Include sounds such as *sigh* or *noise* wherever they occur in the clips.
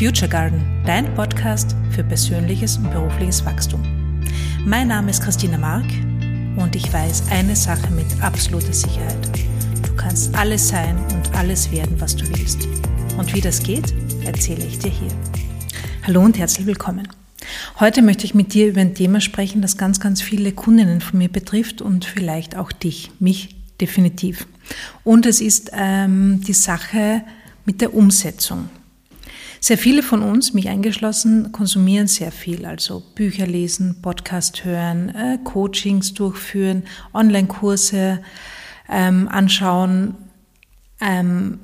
Future Garden, dein Podcast für persönliches und berufliches Wachstum. Mein Name ist Christina Mark und ich weiß eine Sache mit absoluter Sicherheit. Du kannst alles sein und alles werden, was du willst. Und wie das geht, erzähle ich dir hier. Hallo und herzlich willkommen. Heute möchte ich mit dir über ein Thema sprechen, das ganz, ganz viele Kundinnen von mir betrifft und vielleicht auch dich, mich definitiv. Und es ist ähm, die Sache mit der Umsetzung. Sehr viele von uns, mich eingeschlossen, konsumieren sehr viel, also Bücher lesen, Podcast hören, äh, Coachings durchführen, Online-Kurse ähm, anschauen, ähm,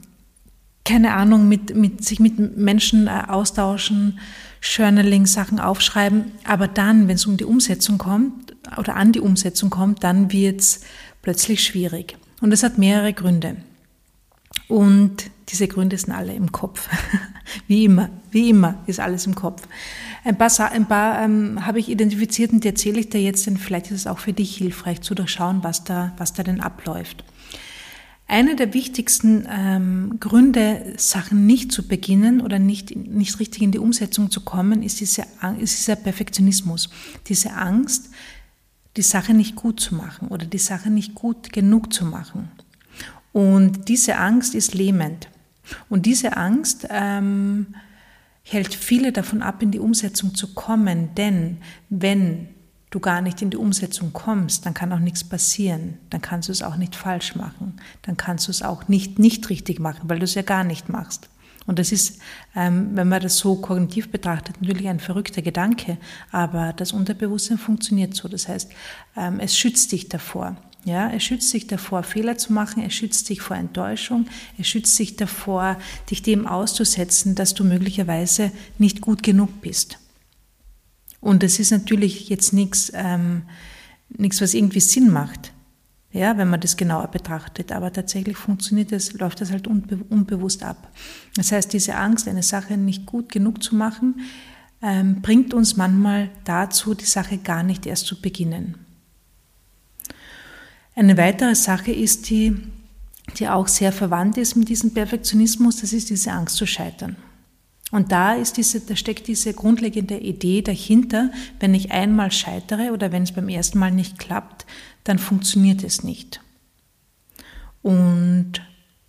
keine Ahnung, mit, mit, sich mit Menschen äh, austauschen, Journaling, Sachen aufschreiben. Aber dann, wenn es um die Umsetzung kommt oder an die Umsetzung kommt, dann wird es plötzlich schwierig. Und das hat mehrere Gründe. Und diese Gründe sind alle im Kopf. *laughs* wie immer, wie immer ist alles im Kopf. Ein paar, ein paar ähm, habe ich identifiziert und die erzähle ich dir jetzt, denn vielleicht ist es auch für dich hilfreich zu durchschauen, was da, was da denn abläuft. Einer der wichtigsten ähm, Gründe, Sachen nicht zu beginnen oder nicht, nicht richtig in die Umsetzung zu kommen, ist, diese, ist dieser Perfektionismus, diese Angst, die Sache nicht gut zu machen oder die Sache nicht gut genug zu machen. Und diese Angst ist lähmend. Und diese Angst ähm, hält viele davon ab, in die Umsetzung zu kommen. Denn wenn du gar nicht in die Umsetzung kommst, dann kann auch nichts passieren. Dann kannst du es auch nicht falsch machen. Dann kannst du es auch nicht nicht richtig machen, weil du es ja gar nicht machst. Und das ist, ähm, wenn man das so kognitiv betrachtet, natürlich ein verrückter Gedanke, aber das Unterbewusstsein funktioniert so. Das heißt, ähm, es schützt dich davor. Ja, er schützt dich davor, Fehler zu machen, er schützt dich vor Enttäuschung, er schützt dich davor, dich dem auszusetzen, dass du möglicherweise nicht gut genug bist. Und das ist natürlich jetzt nichts, ähm, was irgendwie Sinn macht, ja, wenn man das genauer betrachtet. Aber tatsächlich funktioniert das, läuft das halt unbe unbewusst ab. Das heißt, diese Angst, eine Sache nicht gut genug zu machen, ähm, bringt uns manchmal dazu, die Sache gar nicht erst zu beginnen. Eine weitere Sache ist die, die auch sehr verwandt ist mit diesem Perfektionismus, das ist diese Angst zu scheitern. Und da ist diese, da steckt diese grundlegende Idee dahinter, wenn ich einmal scheitere oder wenn es beim ersten Mal nicht klappt, dann funktioniert es nicht. Und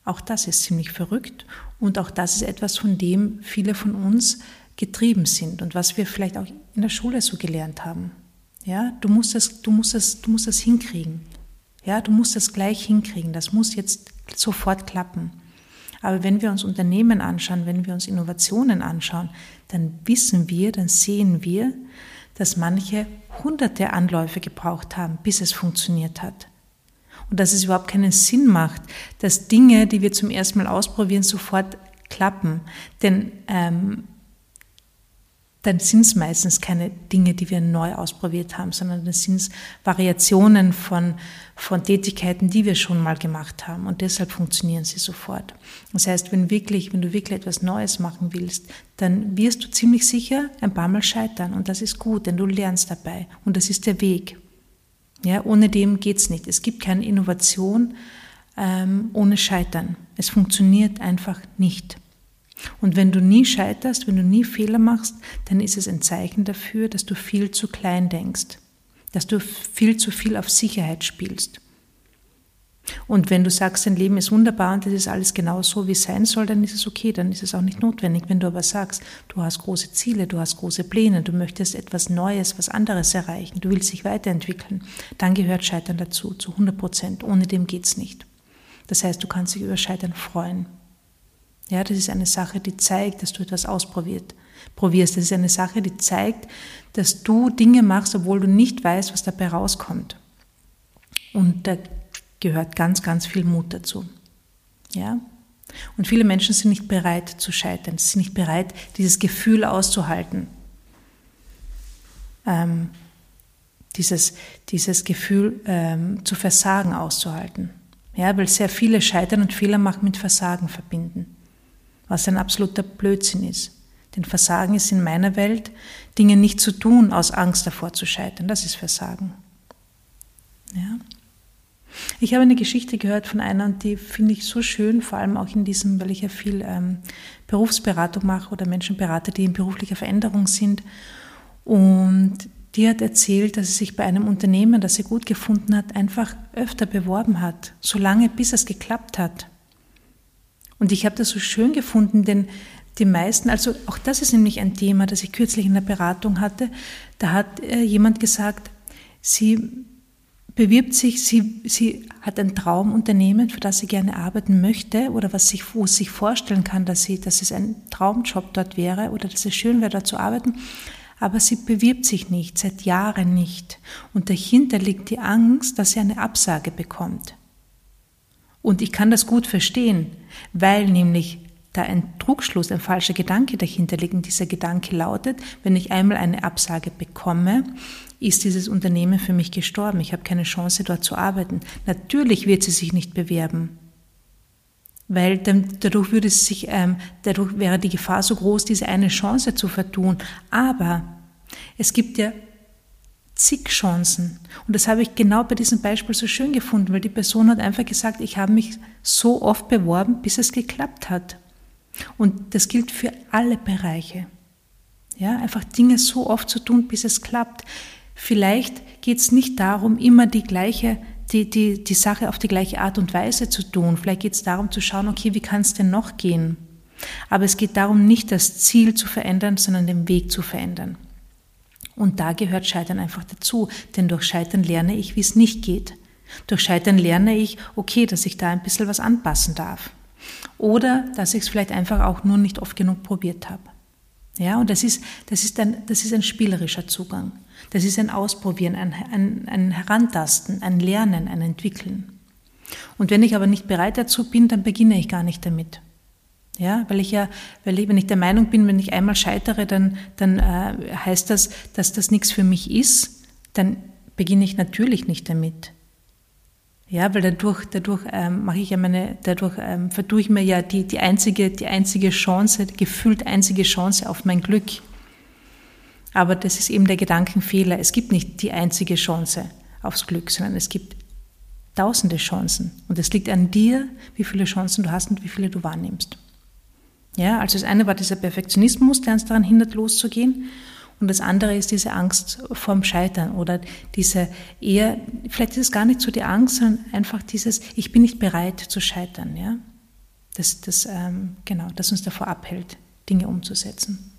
auch das ist ziemlich verrückt und auch das ist etwas, von dem viele von uns getrieben sind und was wir vielleicht auch in der Schule so gelernt haben. Ja, du musst das, du musst das, du musst das hinkriegen. Ja, du musst das gleich hinkriegen, das muss jetzt sofort klappen. Aber wenn wir uns Unternehmen anschauen, wenn wir uns Innovationen anschauen, dann wissen wir, dann sehen wir, dass manche hunderte Anläufe gebraucht haben, bis es funktioniert hat. Und dass es überhaupt keinen Sinn macht, dass Dinge, die wir zum ersten Mal ausprobieren, sofort klappen. Denn ähm, dann sind es meistens keine Dinge, die wir neu ausprobiert haben, sondern das sind Variationen von, von Tätigkeiten, die wir schon mal gemacht haben. Und deshalb funktionieren sie sofort. Das heißt, wenn, wirklich, wenn du wirklich etwas Neues machen willst, dann wirst du ziemlich sicher ein paar Mal scheitern. Und das ist gut, denn du lernst dabei. Und das ist der Weg. Ja, ohne dem geht's nicht. Es gibt keine Innovation ähm, ohne Scheitern. Es funktioniert einfach nicht. Und wenn du nie scheiterst, wenn du nie Fehler machst, dann ist es ein Zeichen dafür, dass du viel zu klein denkst, dass du viel zu viel auf Sicherheit spielst. Und wenn du sagst, dein Leben ist wunderbar und das ist alles genau so, wie es sein soll, dann ist es okay, dann ist es auch nicht notwendig. Wenn du aber sagst, du hast große Ziele, du hast große Pläne, du möchtest etwas Neues, was anderes erreichen, du willst dich weiterentwickeln, dann gehört Scheitern dazu, zu 100 Prozent. Ohne dem geht's nicht. Das heißt, du kannst dich über Scheitern freuen. Ja, das ist eine Sache, die zeigt, dass du etwas ausprobiert, probierst. Das ist eine Sache, die zeigt, dass du Dinge machst, obwohl du nicht weißt, was dabei rauskommt. Und da gehört ganz, ganz viel Mut dazu. Ja? Und viele Menschen sind nicht bereit zu scheitern, sie sind nicht bereit, dieses Gefühl auszuhalten. Ähm, dieses, dieses Gefühl ähm, zu versagen auszuhalten. Ja, weil sehr viele Scheitern und Fehler machen mit Versagen verbinden was ein absoluter Blödsinn ist. Denn Versagen ist in meiner Welt, Dinge nicht zu tun aus Angst davor zu scheitern. Das ist Versagen. Ja? Ich habe eine Geschichte gehört von einer die finde ich so schön, vor allem auch in diesem, weil ich ja viel ähm, Berufsberatung mache oder Menschen berate, die in beruflicher Veränderung sind. Und die hat erzählt, dass sie sich bei einem Unternehmen, das sie gut gefunden hat, einfach öfter beworben hat, so lange bis es geklappt hat. Und ich habe das so schön gefunden, denn die meisten, also auch das ist nämlich ein Thema, das ich kürzlich in der Beratung hatte, da hat äh, jemand gesagt, sie bewirbt sich, sie, sie hat ein Traumunternehmen, für das sie gerne arbeiten möchte oder was sich, wo sie sich vorstellen kann, dass, sie, dass es ein Traumjob dort wäre oder dass es schön wäre, dort zu arbeiten. Aber sie bewirbt sich nicht, seit Jahren nicht. Und dahinter liegt die Angst, dass sie eine Absage bekommt. Und ich kann das gut verstehen, weil nämlich da ein Trugschluss, ein falscher Gedanke dahinter liegt. Und dieser Gedanke lautet, wenn ich einmal eine Absage bekomme, ist dieses Unternehmen für mich gestorben. Ich habe keine Chance, dort zu arbeiten. Natürlich wird sie sich nicht bewerben, weil dann, dadurch würde es sich, ähm, dadurch wäre die Gefahr so groß, diese eine Chance zu vertun. Aber es gibt ja zig Chancen. Und das habe ich genau bei diesem Beispiel so schön gefunden, weil die Person hat einfach gesagt, ich habe mich so oft beworben, bis es geklappt hat. Und das gilt für alle Bereiche. Ja, einfach Dinge so oft zu tun, bis es klappt. Vielleicht geht es nicht darum, immer die gleiche, die, die, die Sache auf die gleiche Art und Weise zu tun. Vielleicht geht es darum zu schauen, okay, wie kann es denn noch gehen? Aber es geht darum, nicht das Ziel zu verändern, sondern den Weg zu verändern. Und da gehört Scheitern einfach dazu, denn durch Scheitern lerne ich, wie es nicht geht. Durch Scheitern lerne ich, okay, dass ich da ein bisschen was anpassen darf. Oder dass ich es vielleicht einfach auch nur nicht oft genug probiert habe. Ja, und das ist, das ist, ein, das ist ein spielerischer Zugang. Das ist ein Ausprobieren, ein, ein, ein Herantasten, ein Lernen, ein Entwickeln. Und wenn ich aber nicht bereit dazu bin, dann beginne ich gar nicht damit. Ja, weil ich ja, weil ich, wenn ich der Meinung bin, wenn ich einmal scheitere, dann, dann äh, heißt das, dass das nichts für mich ist, dann beginne ich natürlich nicht damit. Ja, weil dadurch, dadurch ähm, mache ich ja meine, dadurch ähm, verdue ich mir ja die, die einzige, die einzige Chance, gefühlt einzige Chance auf mein Glück. Aber das ist eben der Gedankenfehler. Es gibt nicht die einzige Chance aufs Glück, sondern es gibt tausende Chancen. Und es liegt an dir, wie viele Chancen du hast und wie viele du wahrnimmst. Ja, also das eine war dieser Perfektionismus, der uns daran hindert, loszugehen. Und das andere ist diese Angst vorm Scheitern oder diese eher, vielleicht ist es gar nicht so die Angst, sondern einfach dieses, ich bin nicht bereit zu scheitern, ja. Das, das, ähm, genau, das uns davor abhält, Dinge umzusetzen.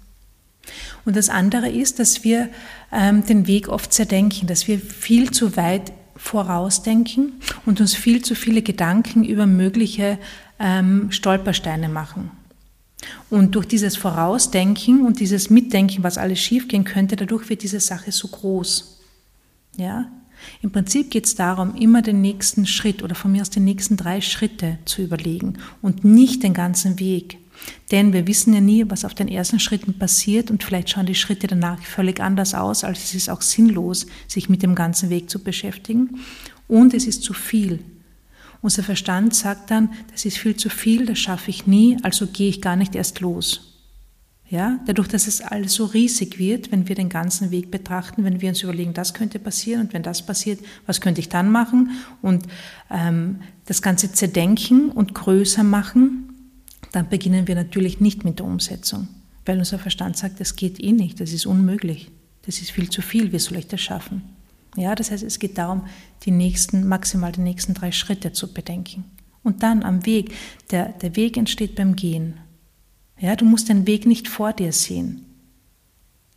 Und das andere ist, dass wir ähm, den Weg oft zerdenken, dass wir viel zu weit vorausdenken und uns viel zu viele Gedanken über mögliche ähm, Stolpersteine machen. Und durch dieses Vorausdenken und dieses Mitdenken, was alles schiefgehen könnte, dadurch wird diese Sache so groß. Ja? Im Prinzip geht es darum, immer den nächsten Schritt oder von mir aus die nächsten drei Schritte zu überlegen und nicht den ganzen Weg. Denn wir wissen ja nie, was auf den ersten Schritten passiert und vielleicht schauen die Schritte danach völlig anders aus, als es ist auch sinnlos, sich mit dem ganzen Weg zu beschäftigen. Und es ist zu viel. Unser Verstand sagt dann, das ist viel zu viel, das schaffe ich nie, also gehe ich gar nicht erst los. Ja, dadurch, dass es alles so riesig wird, wenn wir den ganzen Weg betrachten, wenn wir uns überlegen, das könnte passieren und wenn das passiert, was könnte ich dann machen und ähm, das Ganze zerdenken und größer machen, dann beginnen wir natürlich nicht mit der Umsetzung, weil unser Verstand sagt, das geht eh nicht, das ist unmöglich, das ist viel zu viel, wie soll ich das schaffen? Ja, das heißt, es geht darum, die nächsten, maximal die nächsten drei Schritte zu bedenken. Und dann am Weg, der, der Weg entsteht beim Gehen. Ja, du musst den Weg nicht vor dir sehen.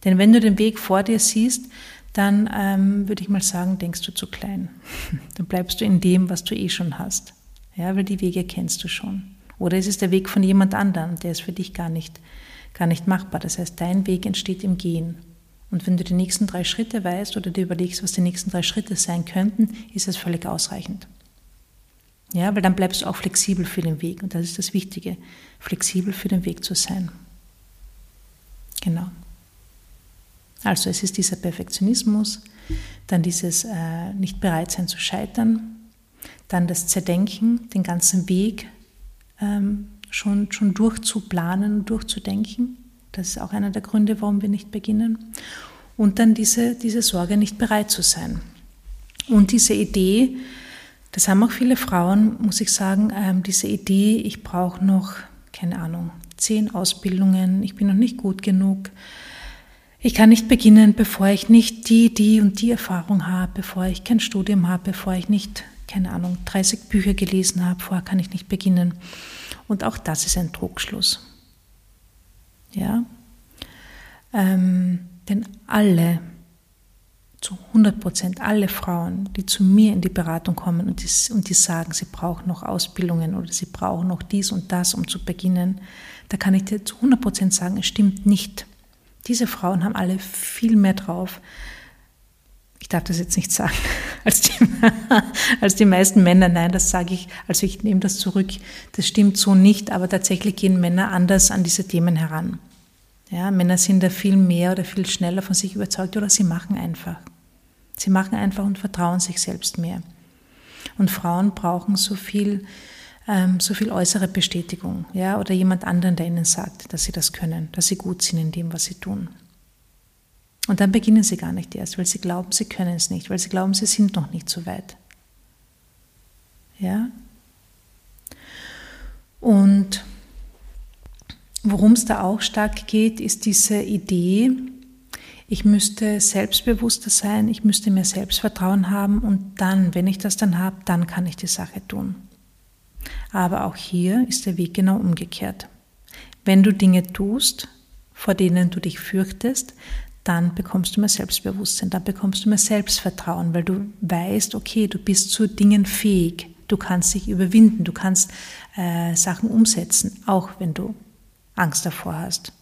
Denn wenn du den Weg vor dir siehst, dann ähm, würde ich mal sagen, denkst du zu klein. *laughs* dann bleibst du in dem, was du eh schon hast. Ja, weil die Wege kennst du schon. Oder es ist der Weg von jemand anderem, der ist für dich gar nicht, gar nicht machbar. Das heißt, dein Weg entsteht im Gehen. Und wenn du die nächsten drei Schritte weißt oder dir überlegst, was die nächsten drei Schritte sein könnten, ist das völlig ausreichend. Ja, weil dann bleibst du auch flexibel für den Weg. Und das ist das Wichtige, flexibel für den Weg zu sein. Genau. Also es ist dieser Perfektionismus, dann dieses äh, nicht bereit sein zu scheitern, dann das Zerdenken, den ganzen Weg ähm, schon, schon durchzuplanen, durchzudenken. Das ist auch einer der Gründe, warum wir nicht beginnen. Und dann diese, diese Sorge, nicht bereit zu sein. Und diese Idee, Das haben auch viele Frauen, muss ich sagen, ähm, diese Idee, ich brauche noch, keine Ahnung, zehn Ausbildungen, ich bin noch nicht gut genug. Ich kann nicht beginnen, bevor ich nicht die, die und die Erfahrung habe, bevor ich kein Studium habe, bevor ich nicht, keine Ahnung, 30 Bücher gelesen habe, vorher kann ich nicht beginnen. Und auch das ist ein Trugschluss. Ja? Ähm, denn alle zu 100 Prozent alle Frauen, die zu mir in die Beratung kommen und die, und die sagen, sie brauchen noch Ausbildungen oder sie brauchen noch dies und das, um zu beginnen, da kann ich dir zu 100 Prozent sagen, es stimmt nicht. Diese Frauen haben alle viel mehr drauf. Ich darf das jetzt nicht sagen, *laughs* als die, *laughs* als die meisten Männer. Nein, das sage ich, also ich nehme das zurück. Das stimmt so nicht, aber tatsächlich gehen Männer anders an diese Themen heran. Ja, Männer sind da viel mehr oder viel schneller von sich überzeugt oder sie machen einfach. Sie machen einfach und vertrauen sich selbst mehr. Und Frauen brauchen so viel, ähm, so viel äußere Bestätigung, ja, oder jemand anderen, der ihnen sagt, dass sie das können, dass sie gut sind in dem, was sie tun. Und dann beginnen sie gar nicht erst, weil sie glauben, sie können es nicht, weil sie glauben, sie sind noch nicht so weit. Ja? Und Worum es da auch stark geht, ist diese Idee, ich müsste selbstbewusster sein, ich müsste mehr Selbstvertrauen haben und dann, wenn ich das dann habe, dann kann ich die Sache tun. Aber auch hier ist der Weg genau umgekehrt. Wenn du Dinge tust, vor denen du dich fürchtest, dann bekommst du mehr Selbstbewusstsein, dann bekommst du mehr Selbstvertrauen, weil du weißt, okay, du bist zu Dingen fähig, du kannst dich überwinden, du kannst äh, Sachen umsetzen, auch wenn du Angst davor hast.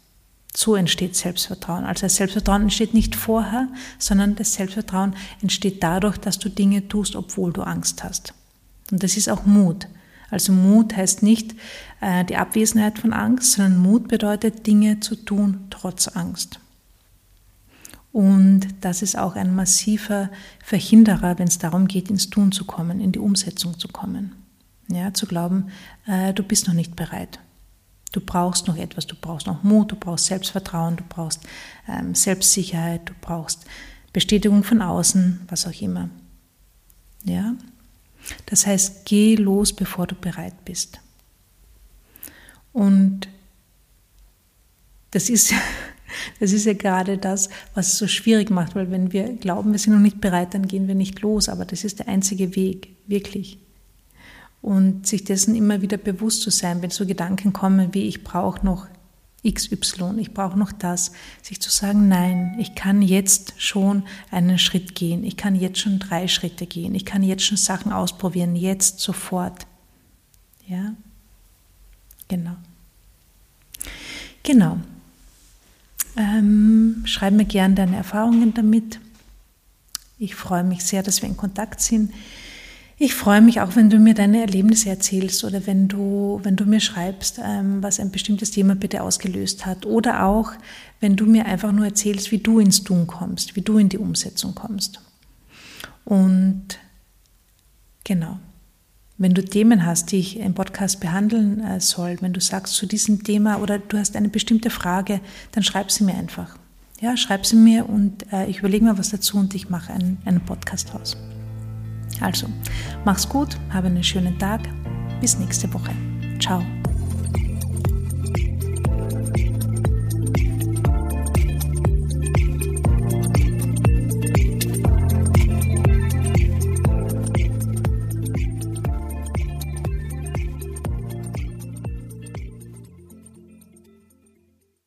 So entsteht Selbstvertrauen. Also das Selbstvertrauen entsteht nicht vorher, sondern das Selbstvertrauen entsteht dadurch, dass du Dinge tust, obwohl du Angst hast. Und das ist auch Mut. Also Mut heißt nicht äh, die Abwesenheit von Angst, sondern Mut bedeutet Dinge zu tun trotz Angst. Und das ist auch ein massiver Verhinderer, wenn es darum geht, ins Tun zu kommen, in die Umsetzung zu kommen. Ja, zu glauben, äh, du bist noch nicht bereit. Du brauchst noch etwas, du brauchst noch Mut, du brauchst Selbstvertrauen, du brauchst ähm, Selbstsicherheit, du brauchst Bestätigung von außen, was auch immer. Ja? Das heißt, geh los, bevor du bereit bist. Und das ist, *laughs* das ist ja gerade das, was es so schwierig macht, weil wenn wir glauben, wir sind noch nicht bereit, dann gehen wir nicht los. Aber das ist der einzige Weg, wirklich. Und sich dessen immer wieder bewusst zu sein, wenn so Gedanken kommen wie ich brauche noch XY, ich brauche noch das, sich zu sagen, nein, ich kann jetzt schon einen Schritt gehen, ich kann jetzt schon drei Schritte gehen, ich kann jetzt schon Sachen ausprobieren, jetzt sofort. Ja, genau. Genau. Ähm, schreib mir gerne deine Erfahrungen damit. Ich freue mich sehr, dass wir in Kontakt sind. Ich freue mich auch, wenn du mir deine Erlebnisse erzählst oder wenn du, wenn du mir schreibst, ähm, was ein bestimmtes Thema bitte ausgelöst hat. Oder auch, wenn du mir einfach nur erzählst, wie du ins Tun kommst, wie du in die Umsetzung kommst. Und genau, wenn du Themen hast, die ich im Podcast behandeln äh, soll, wenn du sagst zu diesem Thema oder du hast eine bestimmte Frage, dann schreib sie mir einfach. Ja, schreib sie mir und äh, ich überlege mir was dazu und ich mache einen, einen Podcast raus. Also, mach's gut, habe einen schönen Tag. Bis nächste Woche. Ciao.